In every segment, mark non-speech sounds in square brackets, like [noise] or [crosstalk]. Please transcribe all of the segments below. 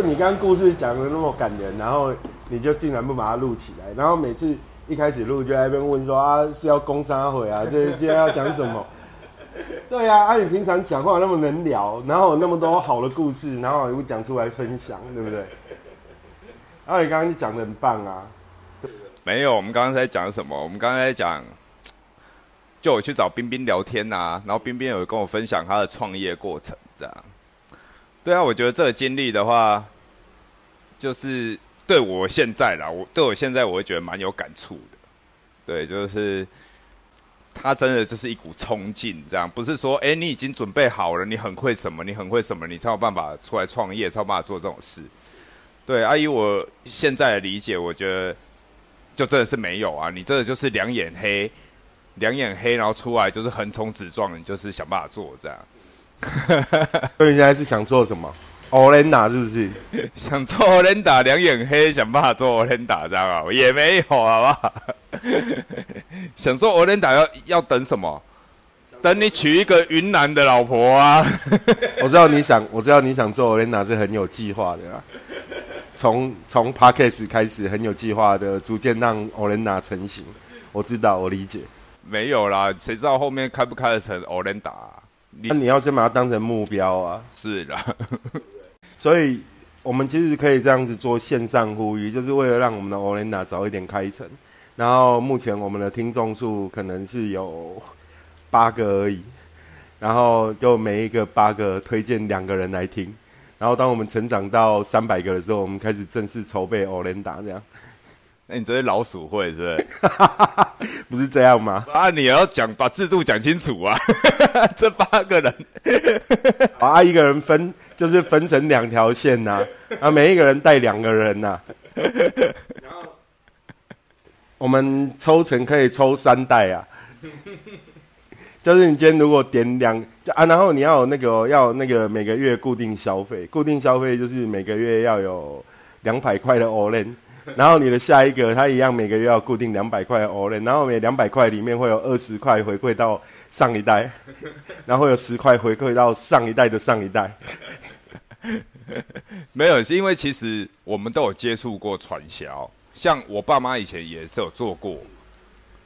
就你刚刚故事讲的那么感人，然后你就竟然不把它录起来，然后每次一开始录就在那边问说啊是要攻杀回啊，[laughs] 这今天要讲什么？对啊，啊你平常讲话那么能聊，然后有那么多好的故事，然后也不讲出来分享，对不对？然后你刚刚讲的很棒啊，没有，我们刚刚在讲什么？我们刚刚在讲，就我去找冰冰聊天呐、然后冰冰有跟我分享他的创业过程，这样。对啊，我觉得这个经历的话，就是对我现在啦，我对我现在我会觉得蛮有感触的。对，就是他真的就是一股冲劲，这样不是说，哎、你已经准备好了，你很会什么，你很会什么，你才有办法出来创业，才有办法做这种事。对，阿、姨，我现在的理解，我觉得就真的是没有啊，你真的就是两眼黑，两眼黑，然后出来就是横冲直撞，你就是想办法做这样。[laughs] 所以你现在是想做什么 o l e n a 是不是？[laughs] 想做 o l e n d a 两眼黑，想办法做 o l e n d a 这样啊，也没有，好不好？[laughs] 想做 o l e n d a 要要等什么？等你娶一个云南的老婆啊！我知道你想，我知道你想做 o l e n a 是很有计划的啦。从从 Podcast 开始很有计划的，逐渐让 o l e n a 成型。我知道，我理解。没有啦，谁知道后面开不开得成 o l e n d a 你那你要先把它当成目标啊。是的，[laughs] 所以我们其实可以这样子做线上呼吁，就是为了让我们的 o l e n a 早一点开成。然后目前我们的听众数可能是有八个而已，然后就每一个八个推荐两个人来听。然后当我们成长到三百个的时候，我们开始正式筹备 Olenda 这样，那你这是老鼠会是不是？[laughs] 不是这样吗？啊，你要讲把制度讲清楚啊！[laughs] 这八个人，[laughs] 啊，一个人分就是分成两条线呐、啊，每一个人带两个人呐、然后我们抽成可以抽三代啊，就是你今天如果点两啊，然后你要有那个哦要有那个每个月固定消费，固定消费就是每个月要有两百块的 Olen。[laughs] 然后你的下一个，他一样每个月要固定两百块的 Olen，然后每两百块里面会有二十块回馈到上一代，[laughs] 然后会有十块回馈到上一代的上一代。[laughs] 没有，是因为其实我们都有接触过传销，像我爸妈以前也是有做过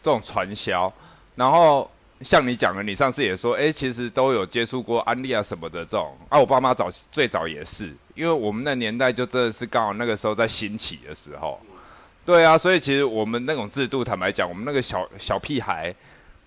这种传销，然后像你讲的，你上次也说，哎、其实都有接触过安利啊什么的这种，啊，我爸妈早最早也是，因为我们那年代就真的是刚好那个时候在兴起的时候，对啊，所以其实我们那种制度，坦白讲，我们那个小小屁孩，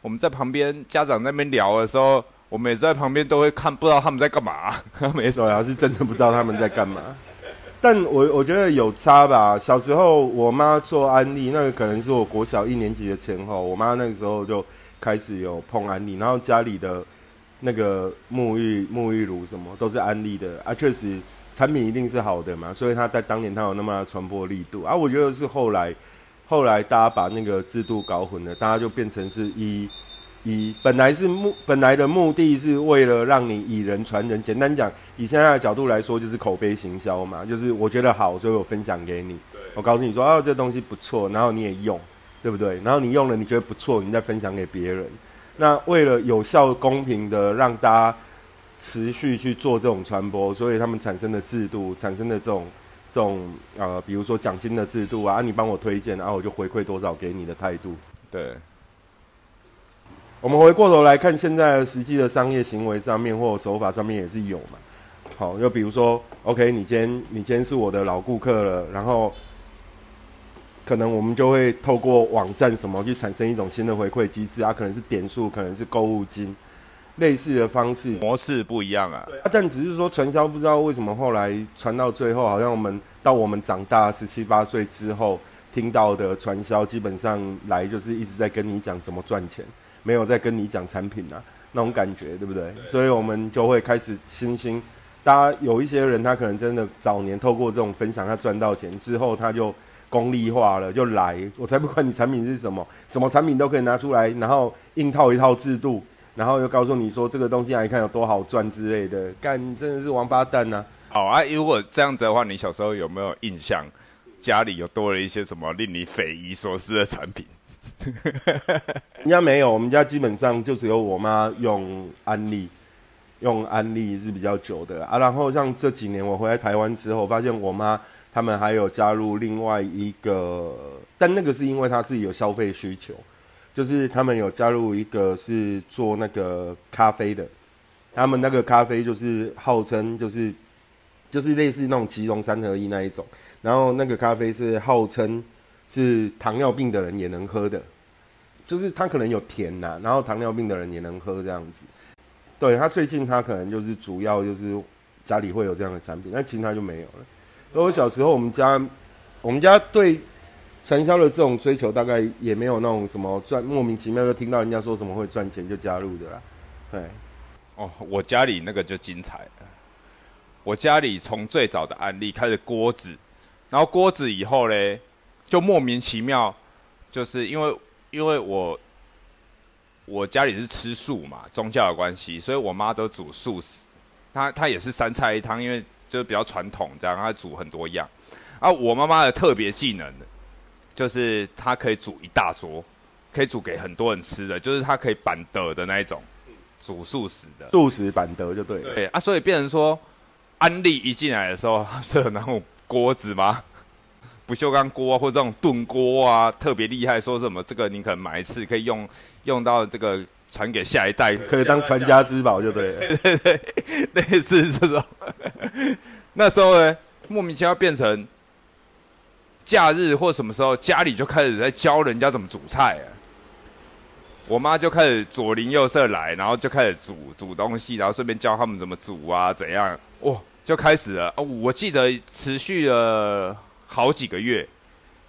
我们在旁边家长那边聊的时候，我们也在旁边都会看，不知道他们在干嘛，他们也对啊，是真的不知道他们在干嘛。[laughs] 但我我觉得有差吧。小时候我妈做安利，那个可能是我国小一年级的前后，我妈那个时候就开始有碰安利，然后家里的那个沐浴沐浴乳什么都是安利的啊，确实产品一定是好的嘛，所以它在当年它有那么大的传播力度啊。我觉得是后来后来大家把那个制度搞混了，大家就变成是以以本来是目本来的目的是为了让你以人传人，简单讲，以现在的角度来说，就是口碑行销嘛，就是我觉得好，所以我分享给你，我告诉你说啊，这东西不错，然后你也用，对不对？然后你用了，你觉得不错，你再分享给别人。那为了有效公平的让大家持续去做这种传播，所以他们产生的制度，产生的这种这种呃，比如说奖金的制度啊，啊你帮我推荐，然后我就回馈多少给你的态度。对。我们回过头来看，现在实际的商业行为上面或手法上面也是有嘛。好，又比如说，OK，你今天你今天是我的老顾客了，然后可能我们就会透过网站什么去产生一种新的回馈机制啊，可能是点数，可能是购物金，类似的方式。模式不一样啊。啊，但只是说传销不知道为什么后来传到最后，好像我们到我们长大十七八岁之后听到的传销，基本上来就是一直在跟你讲怎么赚钱，没有在跟你讲产品啊，那种感觉，对不对？所以我们就会开始新兴。大家有一些人，他可能真的早年透过这种分享，他赚到钱之后，他就功利化了，就来，我才不管你产品是什么，什么产品都可以拿出来，然后硬套一套制度，然后又告诉你说这个东西来看有多好赚之类的，干真的是王八蛋呐、好啊，如果这样子的话，你小时候有没有印象，家里有多了一些什么令你匪夷所思的产品？人家没有，我们家基本上就只有我妈用安利，用安利是比较久的啊。然后像这几年我回来台湾之后，发现我妈他们还有加入另外一个，但那个是因为他自己有消费需求，就是他们有加入一个是做那个咖啡的，他们那个咖啡就是号称就是就是类似那种吉隆三合一那一种，然后那个咖啡是号称是糖尿病的人也能喝的。就是它可能有甜呐，然后糖尿病的人也能喝这样子。对他最近他可能就是主要就是家里会有这样的产品，但其他就没有了。所以我小时候我们家我们家对传销的这种追求，大概也没有那种什么赚莫名其妙就听到人家说什么会赚钱就加入的啦。对，哦，我家里那个就精彩了。我家里从最早的案例开始锅子，然后锅子以后嘞，就莫名其妙，就是因为。因为我我家里是吃素嘛，宗教的关系，所以我妈都煮素食。她她也是三菜一汤，因为就是比较传统，这样她煮很多样。啊，我妈妈的特别技能就是它可以煮一大桌，可以煮给很多人吃的，就是它可以板德的那一种，煮素食的。素食板德就对了。对啊，所以变成说，安利一进来的时候，[laughs] 是有那种锅子吗？不锈钢锅啊，或者这种炖锅啊，特别厉害。说什么这个你可能买一次可以用用到这个传给下一代，可以当传家之宝，就 [laughs] 对。对对对，类似这种。[laughs] 那时候呢，莫名其妙变成假日或什么时候，家里就开始在教人家怎么煮菜啊。我妈就开始左邻右舍来，然后就开始煮煮东西，然后顺便教他们怎么煮啊，怎样？哇，就开始了。哦，我记得持续了。好几个月，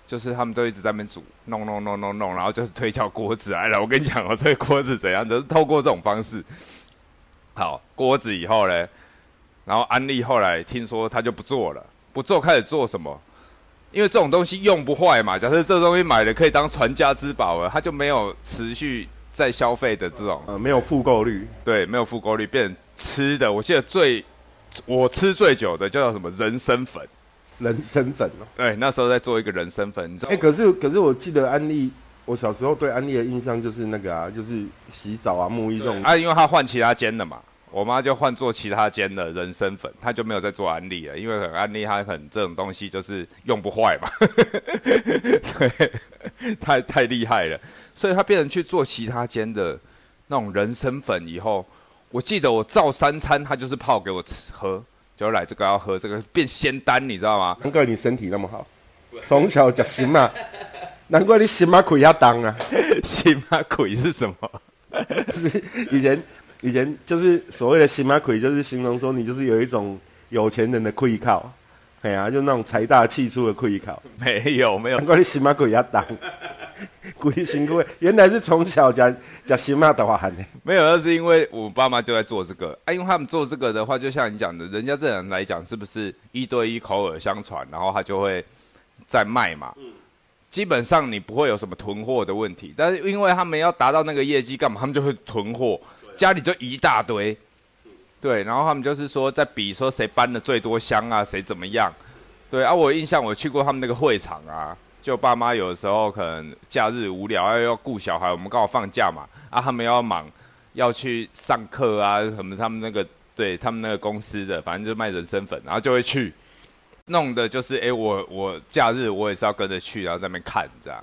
就是他们都一直在那边煮，弄弄弄弄弄，然后就是推敲锅子来了。我跟你讲哦，这个锅子怎样，就是透过这种方式。好，锅子以后呢，然后安利后来听说他就不做了，不做开始做什么？因为这种东西用不坏嘛。假设这东西买了可以当传家之宝了，他就没有持续在消费的这种，呃，没有复购率。对，没有复购率，变成吃的。我记得最我吃最久的叫什么人参粉。人参粉哦，对，那时候在做一个人参粉，哎，可是可是我记得安利，我小时候对安利的印象就是那个啊，就是洗澡啊、沐浴这种啊，因为他换其他间的嘛，我妈就换做其他间的人参粉，她就没有在做安利了，因为很安利，她很这种东西就是用不坏嘛，[laughs] 对，太太厉害了，所以她变成去做其他间的那种人参粉以后，我记得我照三餐她就是泡给我吃喝。就来这个要喝这个变仙丹，你知道吗？难怪你身体那么好，从小就行嘛。[laughs] 难怪你心马鬼要当啊！[laughs] 心马鬼是什么？是以前以前就是所谓的心马鬼，就是形容说你就是有一种有钱人的愧靠。哎呀，就那种财大气粗的愧靠。没有没有，难怪你心马鬼要当。[laughs] 鬼辛苦，原来是从小讲讲新马的话喊的。没有，那是因为我爸妈就在做这个。啊，因为他们做这个的话，就像你讲的，人家这人来讲，是不是一对一口耳相传，然后他就会在卖嘛？嗯。基本上你不会有什么囤货的问题，但是因为他们要达到那个业绩，干嘛？他们就会囤货，家里就一大堆。对，然后他们就是说在比说谁搬的最多箱啊，谁怎么样？对啊，我印象我去过他们那个会场啊。就爸妈有的时候可能假日无聊要要顾小孩，我们刚好放假嘛，啊，他们要忙，要去上课啊什么，他们那个对他们那个公司的，反正就卖人参粉，然后就会去弄的，就是哎，我我假日我也是要跟着去，然后在那边看这样。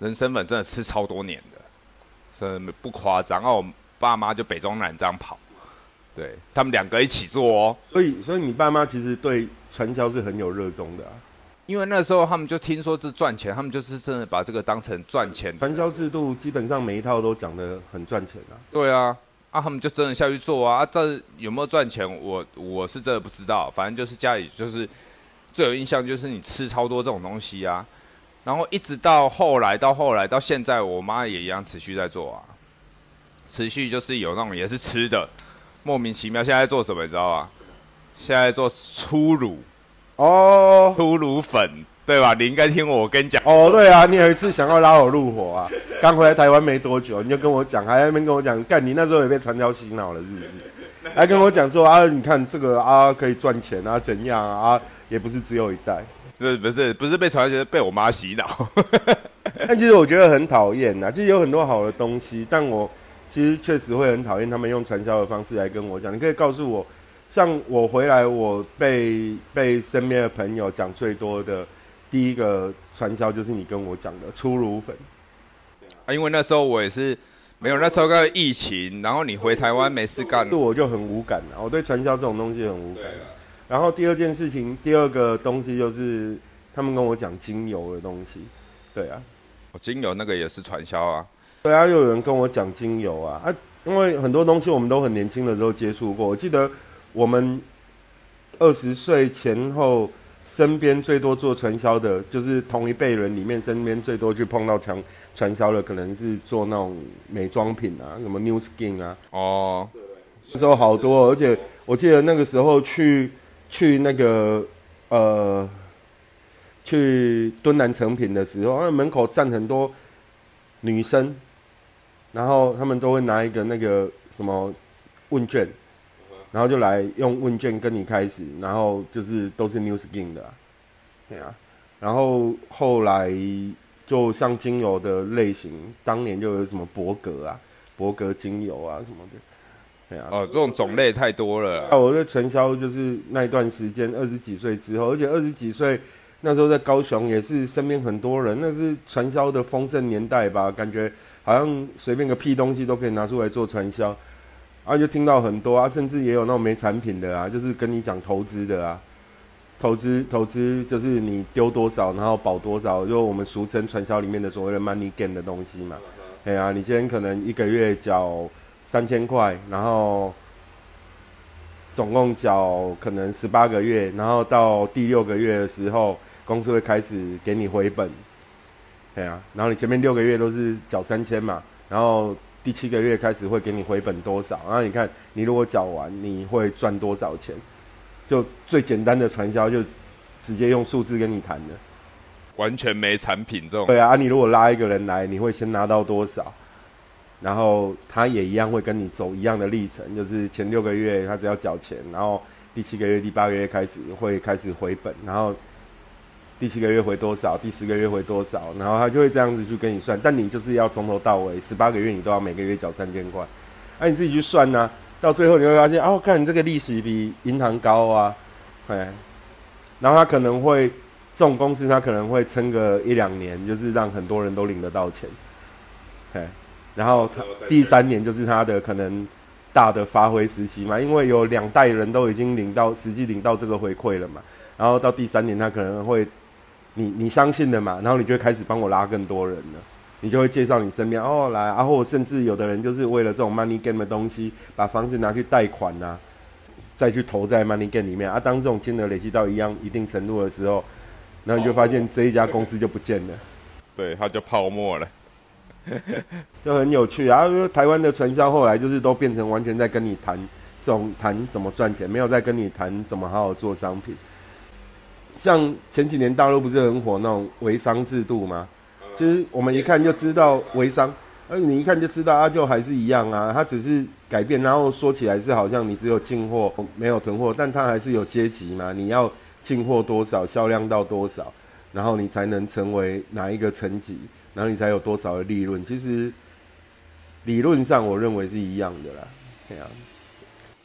人参粉真的吃超多年的，真不夸张。然后我爸妈就北中南这样跑，对他们两个一起做哦。所以，所以你爸妈其实对传销是很有热衷的。因为那时候他们就听说是赚钱，他们就是真的把这个当成赚钱。传销制度基本上每一套都讲得很赚钱啊。对啊，啊他们就真的下去做啊。这有没有赚钱，我我是真的不知道。反正就是家里就是最有印象就是你吃超多这种东西啊。然后一直到后来，到后来到现在，我妈也一样持续在做啊。持续就是有那种也是吃的，莫名其妙。现在做什么你知道吗？现在做粗乳。哦，粗乳粉对吧？你应该听我跟你讲。哦，对啊，你有一次想要拉我入伙啊，[laughs] 刚回来台湾没多久，你就跟我讲，还在那边跟我讲，干你那时候也被传销洗脑了，是不是？[laughs] 还跟我讲说啊，你看这个啊可以赚钱啊，怎样啊？也不是只有一代，不是不是不是被传销，是被我妈洗脑。[laughs] 但其实我觉得很讨厌呐，其实有很多好的东西，但我其实确实会很讨厌他们用传销的方式来跟我讲。你可以告诉我，像我回来，我被被身边的朋友讲最多的第一个传销就是你跟我讲的粗乳粉。啊，因为那时候我也是没有，那时候个疫情，然后你回台湾没事干，对我就很无感了。我对传销这种东西很无感。然后第二件事情，第二个东西就是他们跟我讲精油的东西。对啊，精油那个也是传销啊。对啊，又有人跟我讲精油啊啊，因为很多东西我们都很年轻的时候接触过。我记得我们二十岁前后，身边最多做传销的，就是同一辈人里面身边最多去碰到传传销的，可能是做那种美妆品啊，什么 New Skin 啊。哦，那时候好多，而且我记得那个时候去去那个呃去敦南成品的时候，那门口站很多女生。然后他们都会拿一个那个什么问卷，然后就来用问卷跟你开始，然后就是都是 New Skin 的，对啊。然后后来就像精油的类型，当年就有什么伯格啊、伯格精油啊什么的，对啊。哦，这种种类太多了。我在传销就是那一段时间，二十几岁之后，而且二十几岁那时候在高雄也是身边很多人，那是传销的丰盛年代吧，感觉。好像随便个屁东西都可以拿出来做传销，啊，就听到很多啊，甚至也有那种没产品的啊，就是跟你讲投资的啊，投资投资就是你丢多少，然后保多少，就我们俗称传销里面的所谓的 money gain 的东西嘛。哎呀，你今天可能一个月缴三千块，然后总共缴可能十八个月，然后到第六个月的时候，公司会开始给你回本。对啊，然后你前面六个月都是缴三千嘛，然后第七个月开始会给你回本多少，然后你看你如果缴完你会赚多少钱，就最简单的传销就直接用数字跟你谈的，完全没产品这种。对啊，你如果拉一个人来，你会先拿到多少，然后他也一样会跟你走一样的历程，就是前六个月他只要缴钱，然后第七个月、第八个月开始会开始回本，然后。第七个月回多少？第十个月回多少？然后他就会这样子去跟你算，但你就是要从头到尾十八个月，你都要每个月缴三千块。那你自己去算呢？到最后你会发现，哦，看你这个利息比银行高啊，哎，然后他可能会这种公司，他可能会撑个一两年，就是让很多人都领得到钱，哎，然后第三年就是他的可能大的发挥时期嘛，因为有两代人都已经领到实际领到这个回馈了嘛，然后到第三年他可能会。你你相信的嘛，然后你就开始帮我拉更多人了，你就会介绍你身边哦来，然后甚至有的人就是为了这种 money game 的东西，把房子拿去贷款呐，再去投在 money game 里面啊。当这种金额累积到一样一定程度的时候，然后你就发现这一家公司就不见了，对，它就泡沫了，[laughs] 就很有趣啊。台湾的传销后来就是都变成完全在跟你谈这种谈怎么赚钱，没有在跟你谈怎么好好做商品。像前几年大陆不是很火那种微商制度吗？就是我们一看就知道微商，而你一看就知道啊，就还是一样啊，它只是改变。然后说起来是好像你只有进货没有囤货，但它还是有阶级嘛。你要进货多少，销量到多少，然后你才能成为哪一个层级，然后你才有多少的利润。其实理论上我认为是一样的啦，这样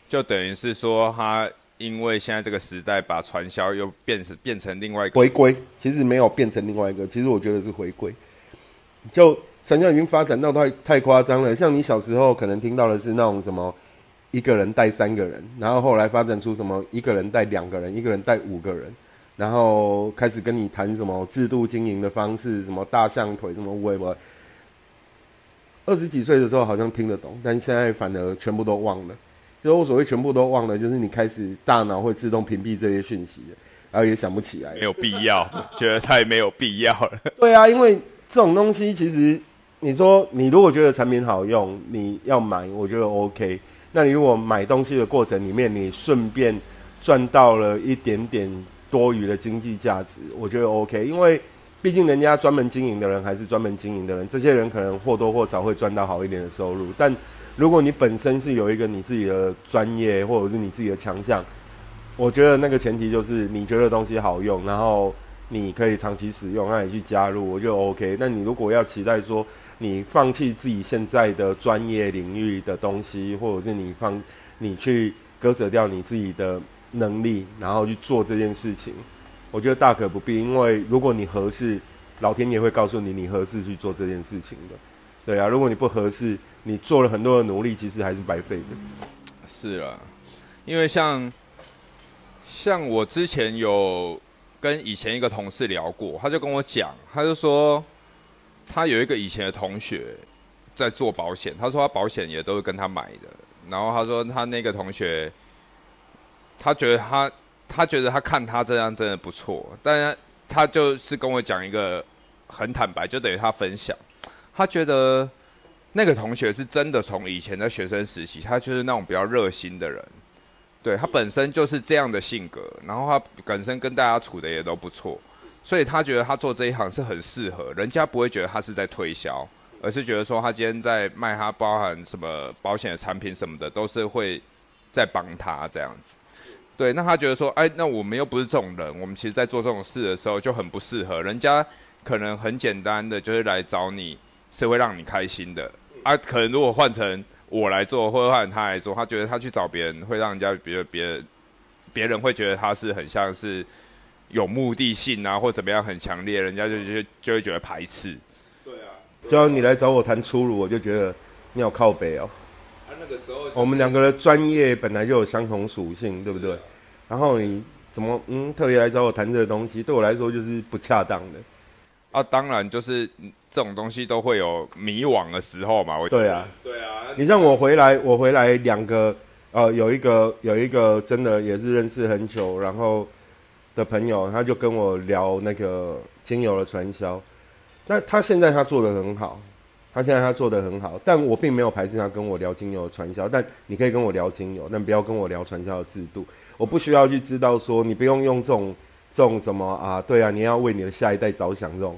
就等于是说它。因为现在这个时代，把传销又变成变成另外一个回归，其实没有变成另外一个，其实我觉得是回归。就传销已经发展到太太夸张了，像你小时候可能听到的是那种什么一个人带三个人，然后后来发展出什么一个人带两个人，一个人带五个人，然后开始跟你谈什么制度经营的方式，什么大象腿，什么微博。二十几岁的时候好像听得懂，但现在反而全部都忘了。就我所谓全部都忘了，就是你开始大脑会自动屏蔽这些讯息，然后也想不起来。没有必要，[laughs] 觉得太没有必要了。[laughs] 对啊，因为这种东西其实，你说你如果觉得产品好用，你要买，我觉得 OK。那你如果买东西的过程里面，你顺便赚到了一点点多余的经济价值，我觉得 OK。因为毕竟人家专门经营的人还是专门经营的人，这些人可能或多或少会赚到好一点的收入，但。如果你本身是有一个你自己的专业或者是你自己的强项，我觉得那个前提就是你觉得东西好用，然后你可以长期使用，那你去加入我就 OK。那你如果要期待说你放弃自己现在的专业领域的东西，或者是你放你去割舍掉你自己的能力，然后去做这件事情，我觉得大可不必。因为如果你合适，老天爷会告诉你你合适去做这件事情的。对啊，如果你不合适，你做了很多的努力，其实还是白费的。是啊，因为像像我之前有。跟以前一个同事聊过，他就跟我讲，他就说他有一个以前的同学在做保险，他说他保险也都是跟他买的，然后他说他那个同学，他觉得他他觉得他看他这样真的不错，但他就是跟我讲一个很坦白，就等于他分享，他觉得那个同学是真的从以前的学生时期，他就是那种比较热心的人。对他本身就是这样的性格，然后他本身跟大家处的也都不错，所以他觉得他做这一行是很适合，人家不会觉得他是在推销，而是觉得说他今天在卖他包含什么保险的产品什么的，都是会在帮他这样子。对，那他觉得说，哎，那我们又不是这种人，我们其实在做这种事的时候就很不适合，人家可能很简单的就是来找你是会让你开心的，啊，可能如果换成。我来做，或者换成他来做，他觉得他去找别人会让人家觉得别人别人会觉得他是很像是有目的性啊，或怎么样很强烈，人家就就就会觉得排斥。对啊，就像你来找我谈粗鲁，我就觉得你要靠北哦。他那个时候，我们两个的专业本来就有相同属性，对不对？然后你怎么嗯特别来找我谈这个东西，对我来说就是不恰当的。啊，当然就是这种东西都会有迷惘的时候嘛。对啊，对啊。你让我回来，我回来两个，呃，有一个有一个真的也是认识很久，然后的朋友，他就跟我聊那个精油的传销。那他现在他做的很好，他现在他做的很好，但我并没有排斥他跟我聊精油的传销。但你可以跟我聊精油，但不要跟我聊传销的制度。我不需要去知道说，你不用用这种。这种什么啊？对啊，你要为你的下一代着想，这种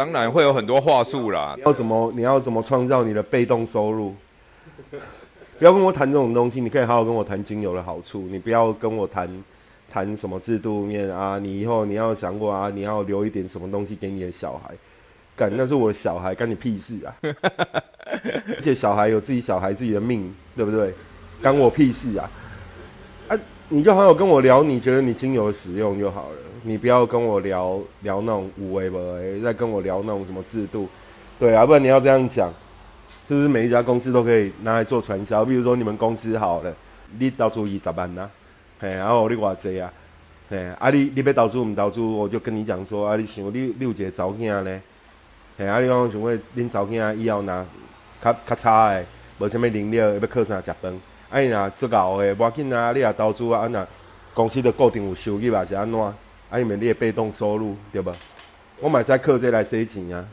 当然会有很多话术啦。要怎么？你要怎么创造你的被动收入？[laughs] 不要跟我谈这种东西，你可以好好跟我谈精油的好处。你不要跟我谈谈什么制度面啊？你以后你要想过啊？你要留一点什么东西给你的小孩？干，那是我的小孩，干你屁事啊！[laughs] 而且小孩有自己小孩自己的命，对不对？干我屁事啊！你就好好跟我聊，你觉得你精油的使用就好了。你不要跟我聊聊那种五维不维，再跟我聊那种什么制度，对啊，不然你要这样讲，是不是每一家公司都可以拿来做传销？比如说你们公司好了，你投资二十万呐，嘿，然后你偌济啊，嘿，啊你你要投资唔投资，我就跟你讲说，啊你想你你有一个查囝咧，嘿，啊你讲想讲恁查囝以后拿较较差诶，无啥物能力，要靠啥食饭？哎呀，做搞诶，无要紧啊！你也投资啊，啊那公司的固定有收入啊，是安怎？啊，因为你的被动收入对吧？我买在靠这来塞钱啊！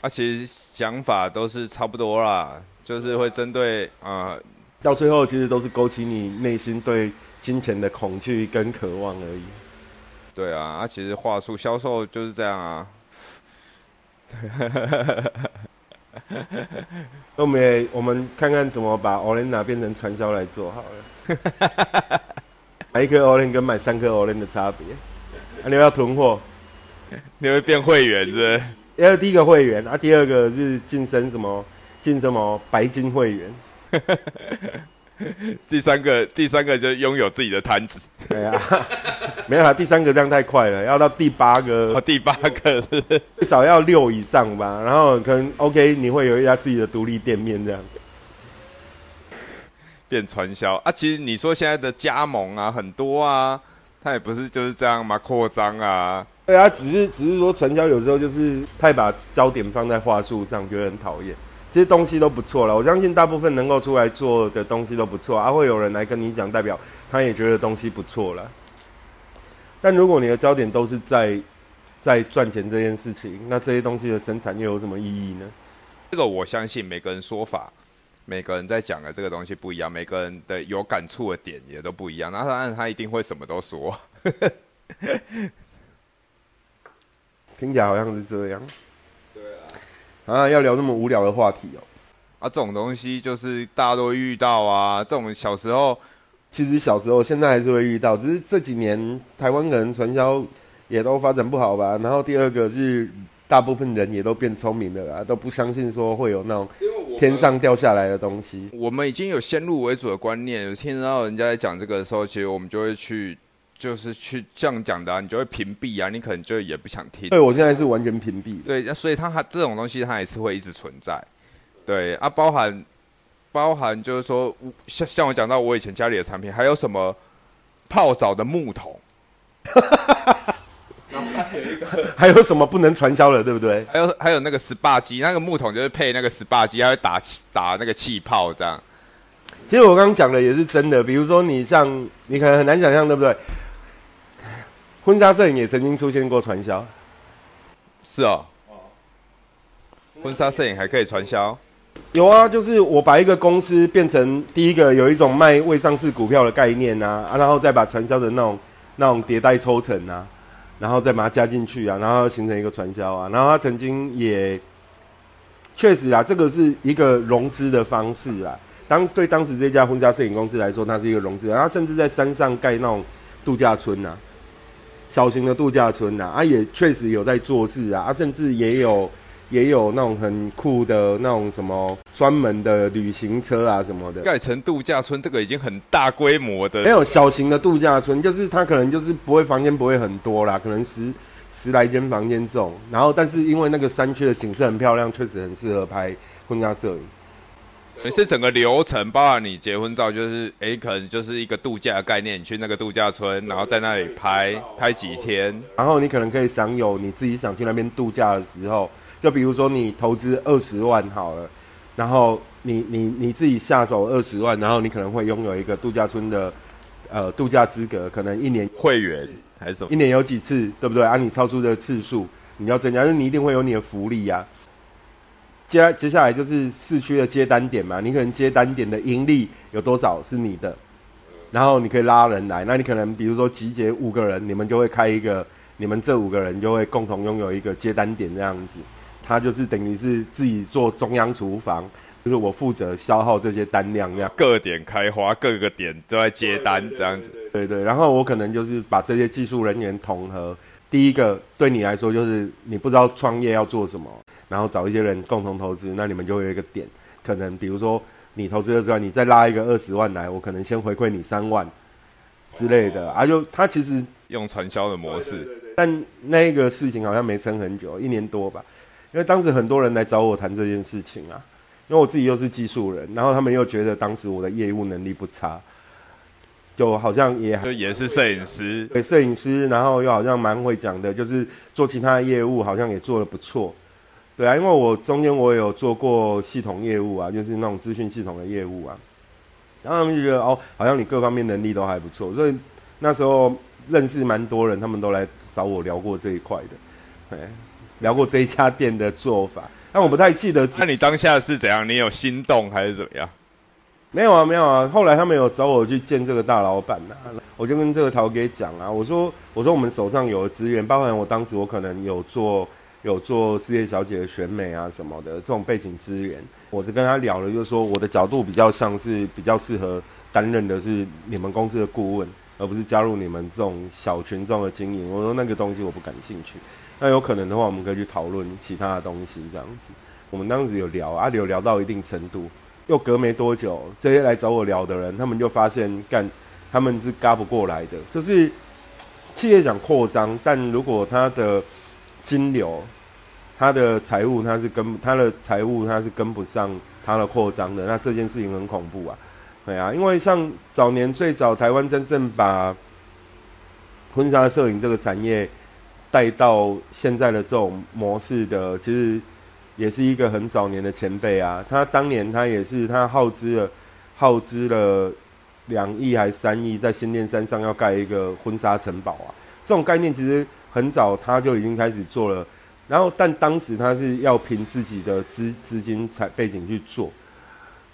啊，其实想法都是差不多啦，就是会针对啊，到最后其实都是勾起你内心对金钱的恐惧跟渴望而已。对啊，啊，其实话术销售就是这样啊。[laughs] 我们我们看看怎么把 o l e n a 变成传销来做好了。[laughs] 买一颗 o l e n 跟买三颗 o l e n 的差别？啊，你要囤货？[laughs] 你会变会员是？要第一个会员啊，第二个是晋升什么？晋什么白金会员？[laughs] 第三个，第三个就拥有自己的摊子。[laughs] 对啊，没有啊，第三个这样太快了，要到第八个。哦，第八个是最少要六以上吧，然后可能 OK，你会有一家自己的独立店面这样。变传销啊，其实你说现在的加盟啊很多啊，他也不是就是这样嘛，扩张啊。对啊，只是只是说成交有时候就是太把焦点放在话术上，觉得很讨厌。这些东西都不错了，我相信大部分能够出来做的东西都不错，啊，会有人来跟你讲，代表他也觉得东西不错了。但如果你的焦点都是在在赚钱这件事情，那这些东西的生产又有什么意义呢？这个我相信每个人说法，每个人在讲的这个东西不一样，每个人的有感触的点也都不一样。那当然他一定会什么都说，听起来好像是这样。对啊，啊要聊这么无聊的话题哦！啊，这种东西就是大家都会遇到啊。这种小时候，其实小时候现在还是会遇到，只是这几年台湾可能传销也都发展不好吧。然后第二个是大部分人也都变聪明了啦，都不相信说会有那种天上掉下来的东西。我们已经有先入为主的观念，有听到人家在讲这个的时候，其实我们就会去，就是去这样讲的、啊，你就会屏蔽啊，你可能就也不想听。对我现在是完全屏蔽。对，那所以它还这种东西它还是会一直存在。对啊，包含包含就是说，像像我讲到我以前家里的产品，还有什么泡澡的木桶，[laughs] [laughs] 还有什么不能传销的，对不对？还有还有那个 SPA 机，那个木桶就是配那个 SPA 机，它会打气打那个气泡这样。其实我刚刚讲的也是真的，比如说你像你可能很难想象，对不对？婚纱摄影也曾经出现过传销，是哦。婚纱摄影还可以传销？有啊，就是我把一个公司变成第一个有一种卖未上市股票的概念啊，啊，然后再把传销的那种那种迭代抽成啊，然后再把它加进去啊，然后形成一个传销啊，然后他曾经也确实啊，这个是一个融资的方式啊。当对当时这家婚纱摄影公司来说，它是一个融资，然后甚至在山上盖那种度假村呐，小型的度假村呐，啊，也确实有在做事啊，啊，甚至也有。也有那种很酷的那种什么专门的旅行车啊什么的，盖成度假村，这个已经很大规模的。没有小型的度假村，就是它可能就是不会房间不会很多啦，可能十十来间房间这种。然后，但是因为那个山区的景色很漂亮，确实很适合拍婚纱摄影。只是整个流程，包含你结婚照，就是诶，可能就是一个度假的概念，你去那个度假村，然后在那里拍拍几天，然后你可能可以享有你自己想去那边度假的时候。就比如说你投资二十万好了，然后你你你自己下手二十万，然后你可能会拥有一个度假村的呃度假资格，可能一年会员还是什么？一年有几次，对不对？啊，你超出的次数你要增加，就你一定会有你的福利呀。接接下来就是市区的接单点嘛，你可能接单点的盈利有多少是你的，然后你可以拉人来，那你可能比如说集结五个人，你们就会开一个，你们这五个人就会共同拥有一个接单点这样子。他就是等于是自己做中央厨房，就是我负责消耗这些单量，这样各点开花，各个点都在接单这样子。对对，然后我可能就是把这些技术人员统合。第一个对你来说就是你不知道创业要做什么，然后找一些人共同投资，那你们就会有一个点。可能比如说你投资二十万，你再拉一个二十万来，我可能先回馈你三万之类的。啊，就他其实用传销的模式，但那个事情好像没撑很久，一年多吧。因为当时很多人来找我谈这件事情啊，因为我自己又是技术人，然后他们又觉得当时我的业务能力不差，就好像也就也是摄影师，对摄影师，然后又好像蛮会讲的，就是做其他的业务好像也做的不错，对啊，因为我中间我有做过系统业务啊，就是那种资讯系统的业务啊，然后他们就觉得哦，好像你各方面能力都还不错，所以那时候认识蛮多人，他们都来找我聊过这一块的，哎。聊过这一家店的做法，但我不太记得。那你当下是怎样？你有心动还是怎么样？没有啊，没有啊。后来他们有找我去见这个大老板呐，我就跟这个陶给讲啊，我说，我说我们手上有的资源，包含我当时我可能有做有做世界小姐的选美啊什么的这种背景资源，我就跟他聊了，就是说我的角度比较像是比较适合担任的是你们公司的顾问，而不是加入你们这种小群众的经营。我说那个东西我不感兴趣。那有可能的话，我们可以去讨论其他的东西，这样子。我们当时有聊啊，有聊到一定程度，又隔没多久，这些来找我聊的人，他们就发现干，他们是嘎不过来的。就是企业想扩张，但如果他的金流、他的财务，他是跟他的财务，他是跟不上他的扩张的，那这件事情很恐怖啊。对啊，因为像早年最早台湾真正把婚纱摄影这个产业。带到现在的这种模式的，其实也是一个很早年的前辈啊。他当年他也是他耗资了耗资了两亿还三亿，在新店山上要盖一个婚纱城堡啊。这种概念其实很早他就已经开始做了，然后但当时他是要凭自己的资资金才背景去做。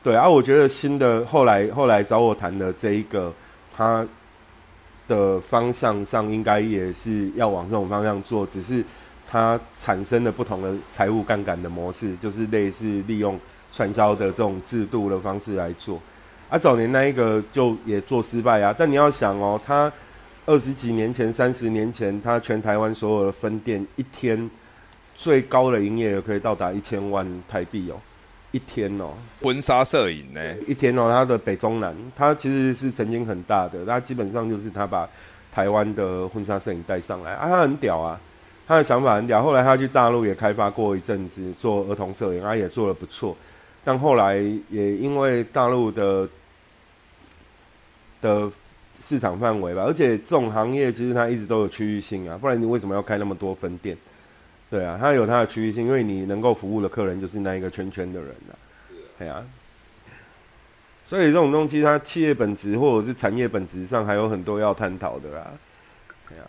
对啊，我觉得新的后来后来找我谈的这一个他。的方向上应该也是要往这种方向做，只是它产生了不同的财务杠杆的模式，就是类似利用传销的这种制度的方式来做。啊，早年那一个就也做失败啊。但你要想哦，他二十几年前、三十年前，他全台湾所有的分店一天最高的营业额可以到达一千万台币哦，一天哦，婚纱摄影呢？一天哦，他的北中南，他其实是曾经很大的，他基本上就是他把台湾的婚纱摄影带上来啊，他很屌啊，他的想法很屌。后来他去大陆也开发过一阵子做儿童摄影，他也做的不错，但后来也因为大陆的的。市场范围吧，而且这种行业其实它一直都有区域性啊，不然你为什么要开那么多分店？对啊，它有它的区域性，因为你能够服务的客人就是那一个圈圈的人啊。是，对啊。所以这种东西，它企业本质或者是产业本质上还有很多要探讨的啦。对啊。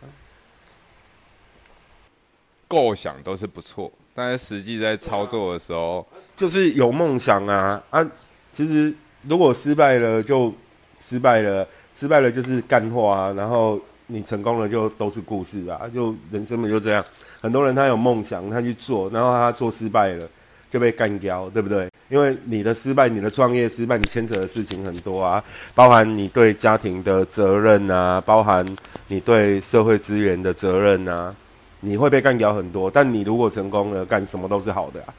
构想都是不错，但是实际在操作的时候，就是有梦想啊啊！其实如果失败了，就失败了。失败了就是干货啊，然后你成功了就都是故事啊，就人生嘛就这样。很多人他有梦想，他去做，然后他做失败了就被干掉，对不对？因为你的失败，你的创业失败，你牵扯的事情很多啊，包含你对家庭的责任啊，包含你对社会资源的责任啊，你会被干掉很多。但你如果成功了，干什么都是好的啊，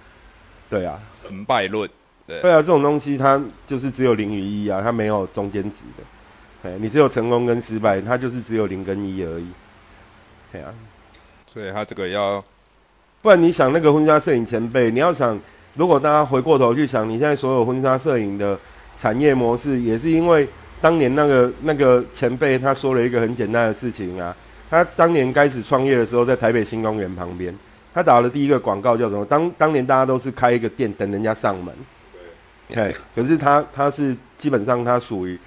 对啊，成败论，对对啊，这种东西它就是只有零与一啊，它没有中间值的。哎，你只有成功跟失败，它就是只有零跟一而已。对啊，所以他这个要，不然你想那个婚纱摄影前辈，你要想，如果大家回过头去想，你现在所有婚纱摄影的产业模式，也是因为当年那个那个前辈他说了一个很简单的事情啊，他当年开始创业的时候，在台北新公园旁边，他打了第一个广告叫什么？当当年大家都是开一个店等人家上门，对，可是他他是基本上他属于。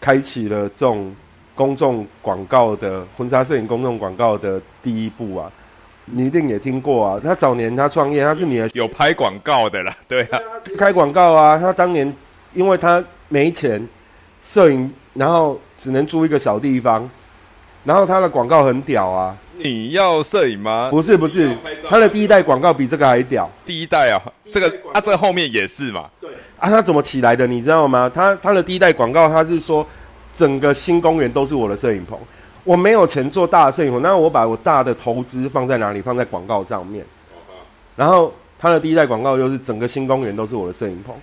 开启了这种公众广告的婚纱摄影公众广告的第一步啊，你一定也听过啊。他早年他创业，他是你的有拍广告的啦，对啊，开广告啊。他当年因为他没钱摄影，然后只能租一个小地方，然后他的广告很屌啊。你要摄影吗？不是不是，他的第一代广告比这个还屌。第一代啊，这个啊，这后面也是嘛。啊，他怎么起来的？你知道吗？他他的第一代广告，他是说整个新公园都是我的摄影棚，我没有钱做大的摄影棚，那我把我大的投资放在哪里？放在广告上面。然后他的第一代广告就是整个新公园都是我的摄影棚，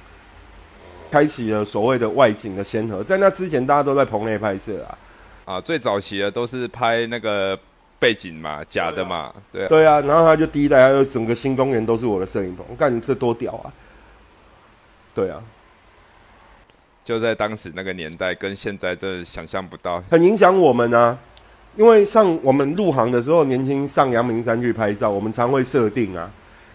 开启了所谓的外景的先河。在那之前，大家都在棚内拍摄啊。啊，最早期的都是拍那个背景嘛，假的嘛，对。对啊，然后他就第一代，他就整个新公园都是我的摄影棚，干这多屌啊！对啊，就在当时那个年代，跟现在这想象不到，很影响我们啊。因为上我们入行的时候，年轻上阳明山去拍照，我们常会设定啊，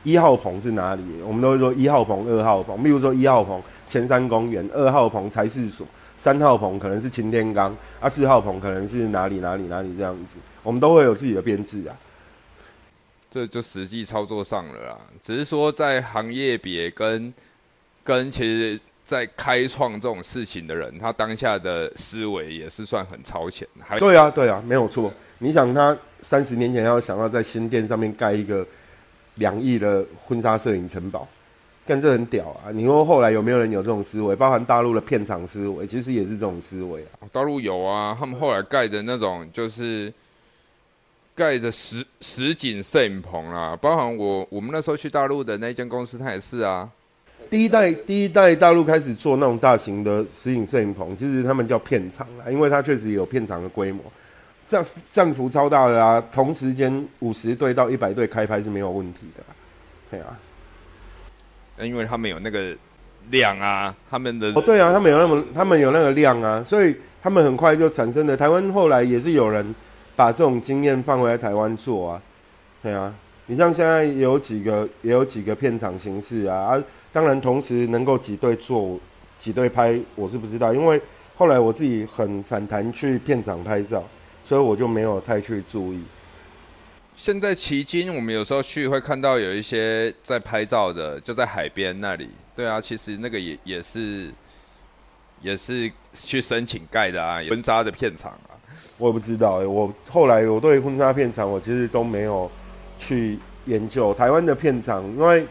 一号棚是哪里？我们都会说一号棚、二号棚。比如说一号棚前山公园，二号棚财事所，三号棚可能是擎天岗，啊，四号棚可能是哪里哪里哪里这样子，我们都会有自己的编制啊。这就实际操作上了啦，只是说在行业别跟。跟其实，在开创这种事情的人，他当下的思维也是算很超前。还对啊，对啊，没有错。你想，他三十年前要想要在新店上面盖一个两亿的婚纱摄影城堡，但这很屌啊！你说后来有没有人有这种思维？包含大陆的片场思维，其实也是这种思维啊。大陆有啊，他们后来盖的那种就是盖着实实景摄影棚啊，包含我我们那时候去大陆的那间公司，它也是啊。第一代第一代大陆开始做那种大型的实景摄影棚，其实他们叫片场啦，因为它确实有片场的规模，战战幅超大的啊，同时间五十队到一百队开拍是没有问题的，对啊，因为他们有那个量啊，他们的哦对啊，他们有那么他们有那个量啊，所以他们很快就产生了。台湾后来也是有人把这种经验放回来台湾做啊，对啊，你像现在有几个也有几个片场形式啊啊。当然，同时能够几队做几队拍，我是不知道，因为后来我自己很反弹去片场拍照，所以我就没有太去注意。现在奇经，我们有时候去会看到有一些在拍照的，就在海边那里。对啊，其实那个也也是也是去申请盖的啊，婚纱的片场啊。我也不知道，我后来我对婚纱片场，我其实都没有去研究台湾的片场，因为。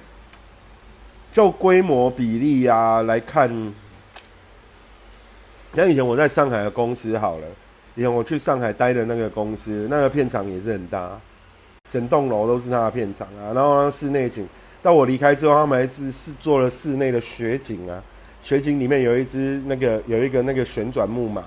就规模比例啊来看，像以前我在上海的公司好了，以前我去上海待的那个公司，那个片场也是很大，整栋楼都是他的片场啊。然后室内景，到我离开之后，他们还是是做了室内的雪景啊。雪景里面有一只那个有一个那个旋转木马，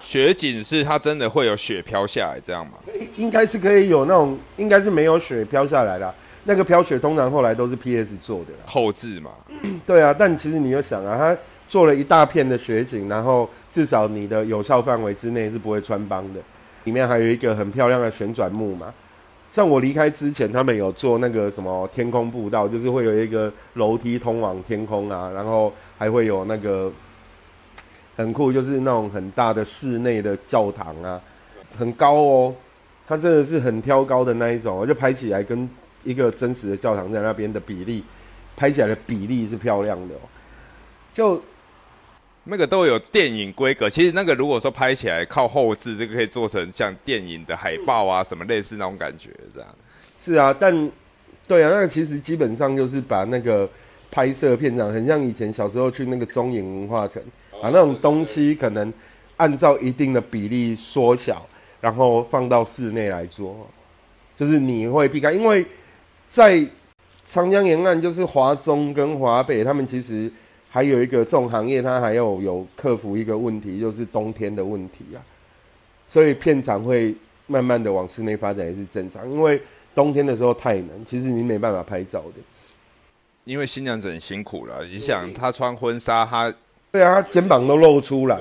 雪景是它真的会有雪飘下来这样吗？应该是可以有那种，应该是没有雪飘下来的。那个飘雪通常后来都是 PS 做的后置嘛。[clears throat] 对啊，但其实你有想啊，他做了一大片的雪景，然后至少你的有效范围之内是不会穿帮的。里面还有一个很漂亮的旋转木马。像我离开之前，他们有做那个什么天空步道，就是会有一个楼梯通往天空啊，然后还会有那个很酷，就是那种很大的室内的教堂啊，很高哦，它真的是很挑高的那一种，就拍起来跟一个真实的教堂在那边的比例，拍起来的比例是漂亮的，就。那个都有电影规格，其实那个如果说拍起来靠后置，这个可以做成像电影的海报啊，什么类似那种感觉，这样。是啊，但对啊，那个其实基本上就是把那个拍摄片场，很像以前小时候去那个中影文化城，啊那种东西可能按照一定的比例缩小，然后放到室内来做，就是你会避开，因为在长江沿岸，就是华中跟华北，他们其实。还有一个这种行业，它还要有克服一个问题，就是冬天的问题啊。所以片场会慢慢的往室内发展也是正常，因为冬天的时候太冷，其实你没办法拍照的。因为新娘子很辛苦了，你想她穿婚纱，她对啊，她肩膀都露出来。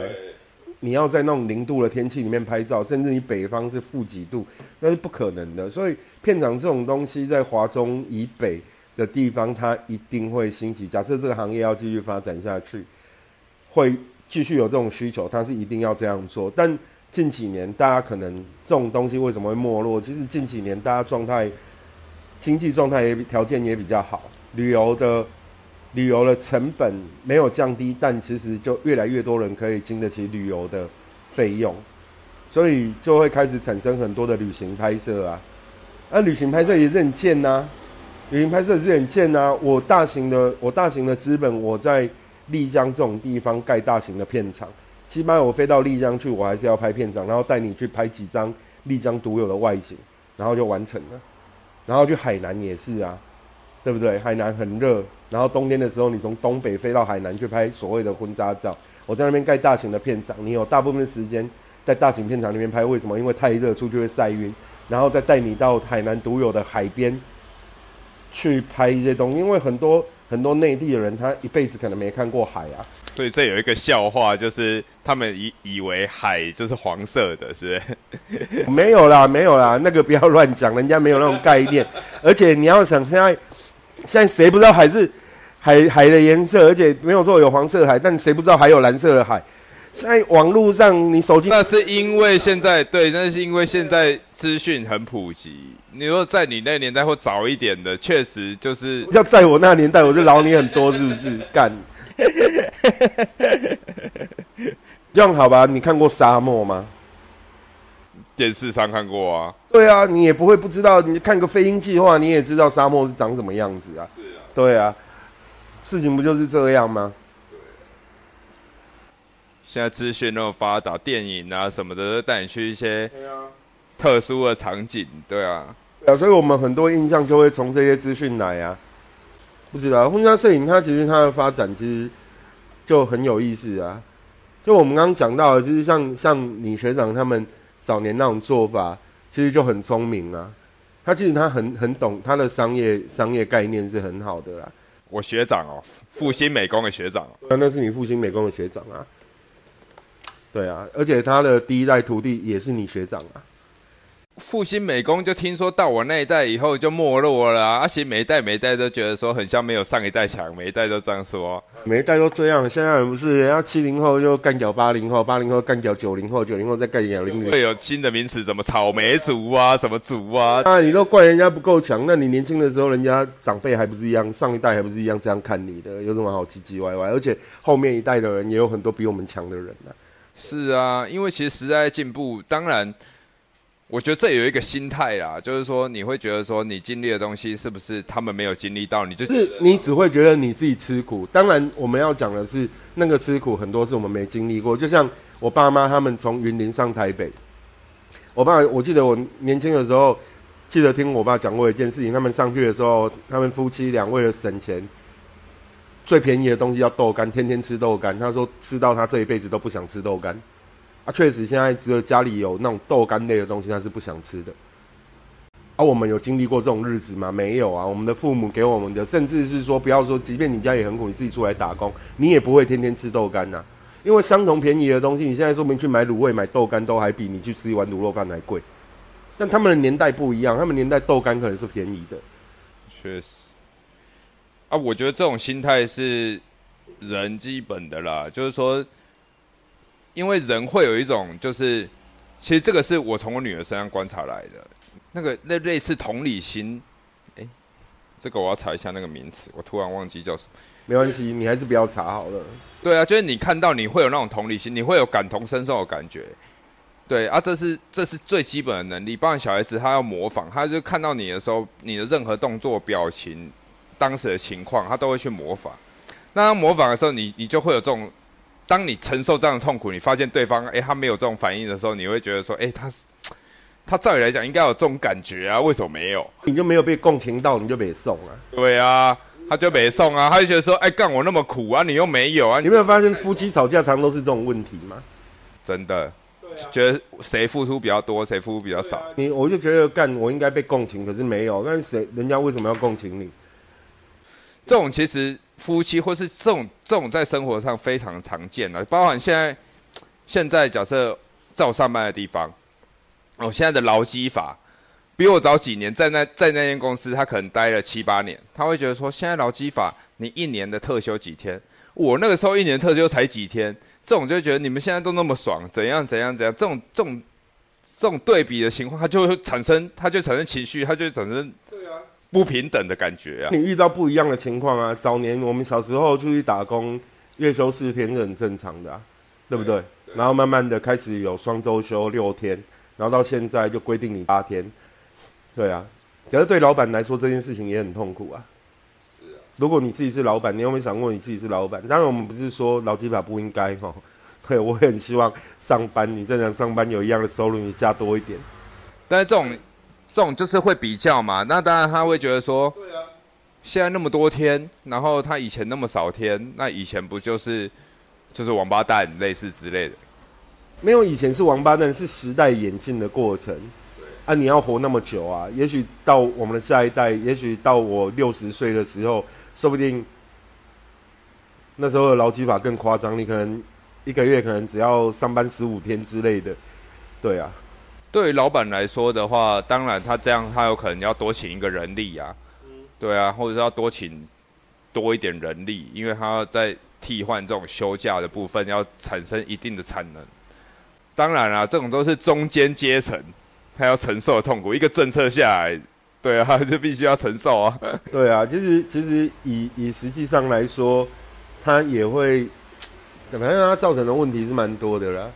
你要在那种零度的天气里面拍照，甚至你北方是负几度，那是不可能的。所以片场这种东西在华中以北。的地方，它一定会兴起。假设这个行业要继续发展下去，会继续有这种需求，它是一定要这样做。但近几年，大家可能这种东西为什么会没落？其实近几年大家状态、经济状态也条件也比较好，旅游的旅游的成本没有降低，但其实就越来越多人可以经得起旅游的费用，所以就会开始产生很多的旅行拍摄啊。那旅行拍摄也是很贱呐。旅行拍摄是很贱啊！我大型的，我大型的资本，我在丽江这种地方盖大型的片场，起码我飞到丽江去，我还是要拍片场，然后带你去拍几张丽江独有的外景，然后就完成了。然后去海南也是啊，对不对？海南很热，然后冬天的时候，你从东北飞到海南去拍所谓的婚纱照，我在那边盖大型的片场，你有大部分时间在大型片场里面拍，为什么？因为太热，出去会晒晕，然后再带你到海南独有的海边。去拍一些东西，因为很多很多内地的人，他一辈子可能没看过海啊。所以这有一个笑话，就是他们以以为海就是黄色的，是？没有啦，没有啦，那个不要乱讲，人家没有那种概念。而且你要想，现在现在谁不知道海是海海的颜色？而且没有说有黄色海，但谁不知道还有蓝色的海？在网络上，你手机那是因为现在对，那是因为现在资讯很普及。你说在你那年代或早一点的，确实就是要在我那年代，我就老你很多，是不是？[laughs] 干，这样好吧？你看过沙漠吗？电视上看过啊。对啊，你也不会不知道。你看个飞鹰计划，你也知道沙漠是长什么样子啊？是啊。对啊，事情不就是这样吗？现在资讯那么发达，电影啊什么的都带你去一些特殊的场景，对啊，啊，所以我们很多印象就会从这些资讯来啊。不知道婚纱摄影它其实它的发展其实就很有意思啊。就我们刚刚讲到的，就是像像你学长他们早年那种做法，其实就很聪明啊。他其实他很很懂他的商业商业概念是很好的啦。我学长哦，复兴美工的学长，那是你复兴美工的学长啊。对啊，而且他的第一代徒弟也是你学长啊。复兴美工就听说到我那一代以后就没落了，而且每一代每一代都觉得说很像没有上一代强，每一代都这样说，每一代都这样。现在不是人家七零后就干掉八零后，八零后干掉九零后，九零后再干掉零零。会有新的名词，什么草莓族啊，什么族啊？啊，你都怪人家不够强，那你年轻的时候人家长辈还不是一样，上一代还不是一样这样看你的，有什么好唧唧歪歪？而且后面一代的人也有很多比我们强的人呢。是啊，因为其实时代进步，当然，我觉得这有一个心态啦，就是说你会觉得说你经历的东西是不是他们没有经历到，你就是你只会觉得你自己吃苦。当然，我们要讲的是那个吃苦很多是我们没经历过。就像我爸妈他们从云林上台北，我爸我记得我年轻的时候，记得听我爸讲过一件事情，他们上去的时候，他们夫妻俩为了省钱，最便宜的东西要豆干，天天吃豆干。他说吃到他这一辈子都不想吃豆干。啊，确实现在只有家里有那种豆干类的东西，他是不想吃的。啊，我们有经历过这种日子吗？没有啊。我们的父母给我们的，甚至是说，不要说，即便你家也很苦，你自己出来打工，你也不会天天吃豆干呐。因为相同便宜的东西，你现在说明去买卤味、买豆干，都还比你去吃一碗卤肉饭还贵。但他们的年代不一样，他们年代豆干可能是便宜的。确实。啊，我觉得这种心态是人基本的啦，就是说，因为人会有一种，就是其实这个是我从我女儿身上观察来的。那个那类似同理心，哎，这个我要查一下那个名词，我突然忘记叫什么。没关系，你还是不要查好了。对啊，就是你看到你会有那种同理心，你会有感同身受的感觉。对啊，这是这是最基本的能力。包括小孩子，他要模仿，他就看到你的时候，你的任何动作、表情、当时的情况，他都会去模仿。那他模仿的时候，你你就会有这种，当你承受这样的痛苦，你发现对方哎他没有这种反应的时候，你会觉得说哎他是。他照理来讲应该有这种感觉啊，为什么没有？你就没有被共情到，你就没送啊？对啊，他就没送啊，他就觉得说，哎，干我那么苦啊，你又没有啊？你没有发现夫妻吵架常都是这种问题吗？真的，觉得谁付出比较多，谁付出比较少？你我就觉得干我应该被共情，可是没有，但是谁人家为什么要共情你？这种其实夫妻或是这种这种在生活上非常常见的，包含现在现在假设在我上班的地方。哦，现在的劳基法比我早几年，在那在那间公司，他可能待了七八年，他会觉得说，现在劳基法你一年的特休几天？我那个时候一年特休才几天，这种就觉得你们现在都那么爽，怎样怎样怎样？这种这种这种对比的情况，他就会产生，他就产生情绪，他就产生对啊不平等的感觉啊。你遇到不一样的情况啊，早年我们小时候出去打工，月休四天是很正常的，啊，对不对？然后慢慢的开始有双周休六天。然后到现在就规定你八天，对啊，可是对老板来说这件事情也很痛苦啊。是啊，如果你自己是老板，你有没有想过你自己是老板？当然我们不是说劳基法不应该哈，[laughs] 对我也很希望上班你正常上班有一样的收入，你加多一点。但是这种这种就是会比较嘛，那当然他会觉得说，对啊，现在那么多天，然后他以前那么少天，那以前不就是就是王八蛋类似之类的。没有以前是王八蛋，是时代演进的过程。啊，你要活那么久啊？也许到我们的下一代，也许到我六十岁的时候，说不定那时候的劳基法更夸张。你可能一个月可能只要上班十五天之类的。对啊，对于老板来说的话，当然他这样，他有可能要多请一个人力啊。对啊，或者是要多请多一点人力，因为他要在替换这种休假的部分，要产生一定的产能。当然啦，这种都是中间阶层，他要承受的痛苦。一个政策下来，对啊，就必须要承受啊。[laughs] 对啊，其实其实以以实际上来说，他也会，反正他造成的问题是蛮多的啦。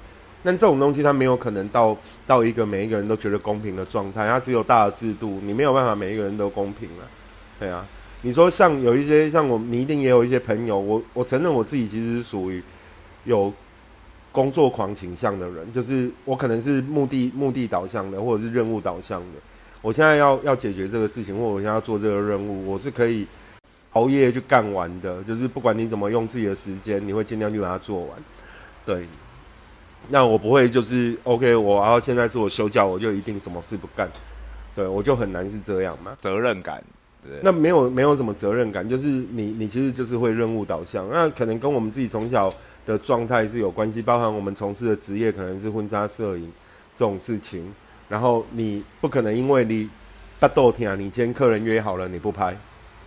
但这种东西，它没有可能到到一个每一个人都觉得公平的状态。它只有大的制度，你没有办法每一个人都公平了。对啊，你说像有一些像我，你一定也有一些朋友。我我承认我自己其实是属于有。工作狂倾向的人，就是我可能是目的目的导向的，或者是任务导向的。我现在要要解决这个事情，或我现在要做这个任务，我是可以熬夜去干完的。就是不管你怎么用自己的时间，你会尽量去把它做完。对，那我不会就是 OK，我然后现在是我休假，我就一定什么事不干。对我就很难是这样嘛，责任感。对，那没有没有什么责任感，就是你你其实就是会任务导向。那可能跟我们自己从小。的状态是有关系，包含我们从事的职业可能是婚纱摄影这种事情，然后你不可能因为你大豆天啊，你今天客人约好了你不拍，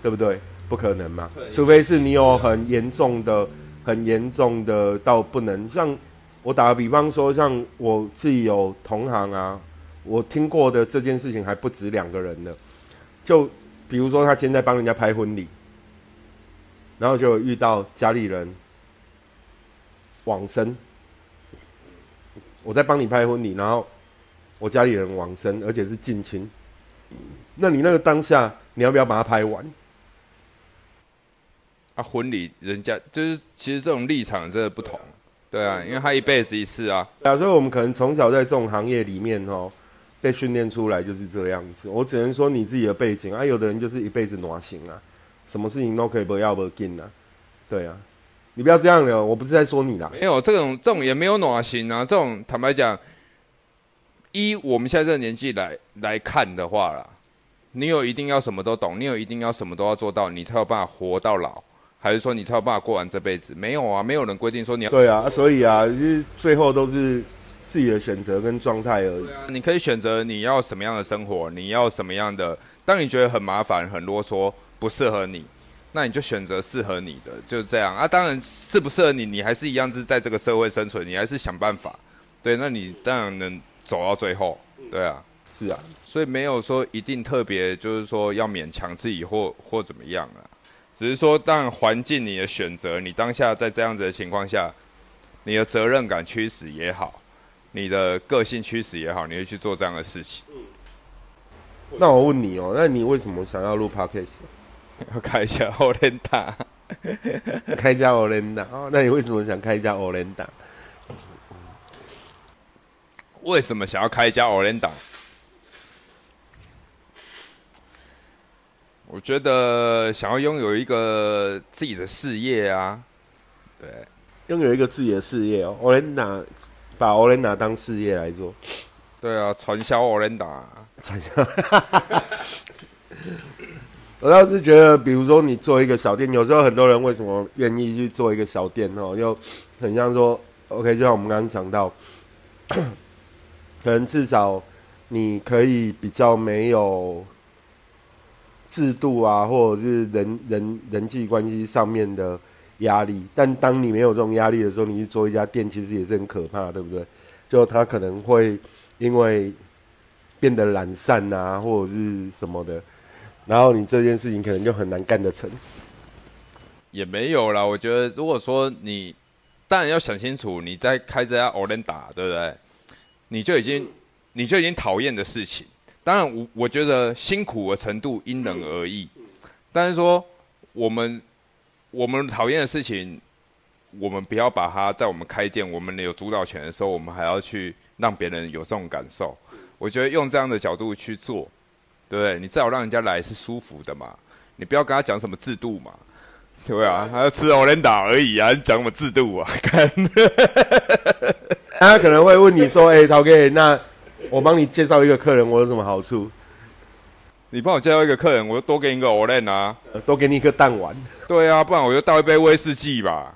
对不对？不可能嘛，除非是你有很严重的、很严重的到不能。像我打个比方说，像我自己有同行啊，我听过的这件事情还不止两个人呢。就比如说他现在帮人家拍婚礼，然后就遇到家里人。往生，我在帮你拍婚礼，然后我家里人往生，而且是近亲。那你那个当下，你要不要把它拍完？啊，婚礼人家就是，其实这种立场真的不同。对啊，因为他一辈子一次啊。啊，所以我们可能从小在这种行业里面哦，被训练出来就是这样子。我只能说你自己的背景啊，有的人就是一辈子暖心啊，什么事情都可以不要不进啊。对啊，你不要这样了，我不是在说你啦。没有这种这种也没有暖心啊，这种坦白讲，依我们现在这个年纪来来看的话啦，你有一定要什么都懂，你有一定要什么都要做到，你才有办法活到老，还是说你才有办法过完这辈子？没有啊，没有人规定说你要。对啊，所以啊，就是最后都是自己的选择跟状态而已。你可以选择你要什么样的生活，你要什么样的。当你觉得很麻烦、很啰嗦、不适合你，那你就选择适合你的，就是这样啊。当然适不适合你，你还是一样是在这个社会生存，你还是想办法。对，那你当然能走到最后。对啊，是啊，所以没有说一定特别，就是说要勉强自己或或怎么样啊。只是说，当环境你的选择，你当下在这样子的情况下，你的责任感驱使也好，你的个性驱使也好，你会去做这样的事情。那我问你哦，那你为什么想要录 podcast？要开一家 Olenda，开一家 Olenda 哦？那你为什么想开一家 Olenda？为什么想要开一家 Olenda？我觉得想要拥有一个自己的事业啊，对，拥有一个自己的事业哦，Olenda 把 Olenda 当事业来做，对啊，传销 Olenda，传销。[laughs] 我倒是觉得，比如说你做一个小店，有时候很多人为什么愿意去做一个小店哦？又很像说，OK，就像我们刚刚讲到，[clears throat] 可能至少你可以比较没有制度啊，或者是人人人际关系上面的压力。但当你没有这种压力的时候，你去做一家店，其实也是很可怕，对不对？就他可能会因为变得懒散啊，或者是什么的。然后你这件事情可能就很难干得成，也没有啦。我觉得如果说你，当然要想清楚，你在开这家 Olenda，对不对？你就已经，你就已经讨厌的事情。当然，我我觉得辛苦的程度因人而异。但是说，我们我们讨厌的事情，我们不要把它在我们开店，我们有主导权的时候，我们还要去让别人有这种感受。我觉得用这样的角度去做。对不对？你至少让人家来是舒服的嘛，你不要跟他讲什么制度嘛，对啊，他要吃欧连达而已啊，你讲什么制度啊？[laughs] 他可能会问你说：“哎，陶哥，那我帮你介绍一个客人，我有什么好处？你帮我介绍一个客人，我就多给你一个欧连啊，多给你一个弹丸。对啊，不然我就倒一杯威士忌吧，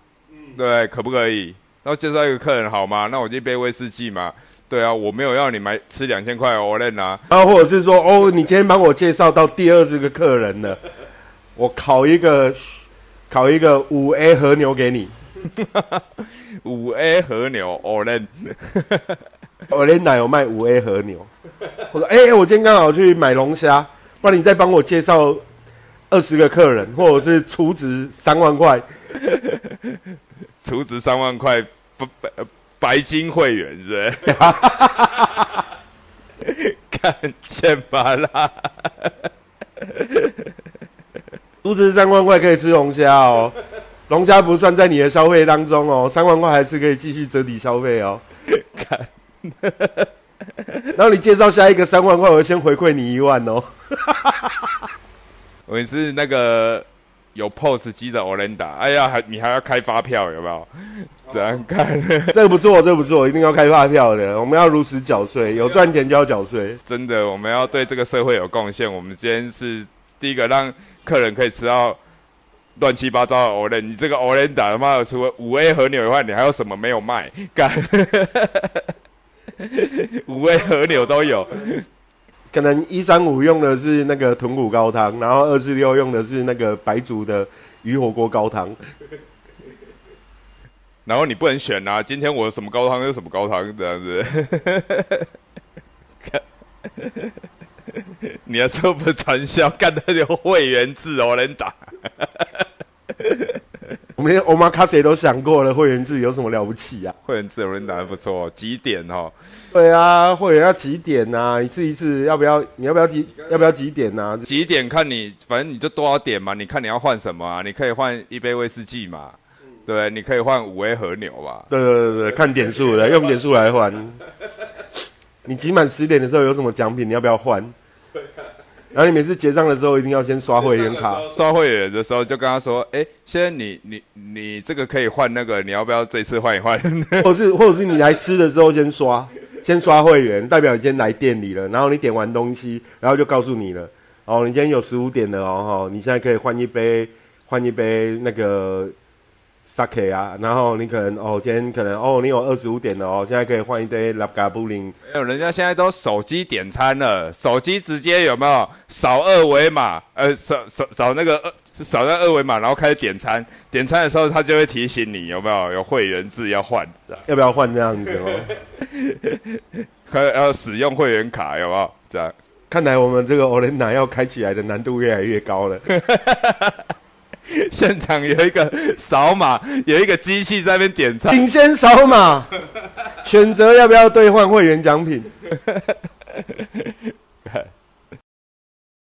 对，可不可以？然后介绍一个客人好吗？那我就一杯威士忌嘛。”对啊，我没有要你买吃两千块欧链啊，然后或者是说，哦，你今天帮我介绍到第二十个客人了，我烤一个烤一个五 A 和牛给你，[laughs] 五 A 和牛欧链，欧链奶有卖五 A 和牛，我说，哎，我今天刚好去买龙虾，不然你再帮我介绍二十个客人，或者是储值三万块，[laughs] 储值三万块不不。白金会员是，看见吧啦！[laughs] 不值三万块可以吃龙虾哦，龙虾不算在你的消费当中哦，三万块还是可以继续折抵消费哦。[laughs] 看，[laughs] 然后你介绍下一个三万块，我先回馈你一万哦。[laughs] 我是那个。有 POS 机的 Orenda，哎呀，还你还要开发票有没有？怎样看？[laughs] 这个不错，这个不错，一定要开发票的。我们要如实缴税，有赚钱就要缴税。真的，我们要对这个社会有贡献。我们今天是第一个让客人可以吃到乱七八糟的 Olenda。你这个 Olenda 他妈的，除了五 A 和牛以外，你还有什么没有卖？干，[laughs] 五味和牛都有。可能一三五用的是那个豚骨高汤，然后二四六用的是那个白煮的鱼火锅高汤。然后你不能选啊，今天我什么高汤就什么高汤这样子。[laughs] 你要说不传销，干的有会员制哦，能打。我们卡谁都想过了，会员制有什么了不起啊？会员制有人打的不错，几点哦？对啊，会员要几点呐？一次一次要不要？你要不要几？要不要几点呐？几点看你，反正你就多少点嘛。你看你要换什么啊？你可以换一杯威士忌嘛，对，你可以换五 A 和牛吧？对对对对，看点数的，用点数来换。[laughs] 你集满十点的时候有什么奖品？你要不要换？然后你每次结账的时候一定要先刷会员卡。刷会员的时候就跟他说：“哎，现在你你你这个可以换那个，你要不要这次换一换？[laughs] 或是或者是你来吃的时候先刷，先刷会员，代表你今天来店里了。然后你点完东西，然后就告诉你了。哦，你今天有十五点了哦，你现在可以换一杯换一杯那个。” Sake 啊，然后你可能哦，今天可能哦，你有二十五点了哦，现在可以换一堆拉嘎布林。没有，人家现在都手机点餐了，手机直接有没有扫二维码？呃，扫扫扫那个二扫那二维码，然后开始点餐。点餐的时候，他就会提醒你有没有有会员制要换，要不要换这样子哦？可要使用会员卡有没有？这样，[laughs] [laughs] 看来我们这个 Olena 要开起来的难度越来越高了。[laughs] [laughs] 现场有一个扫码，有一个机器在那边点餐，请先扫码，选择要不要兑换会员奖品。[laughs]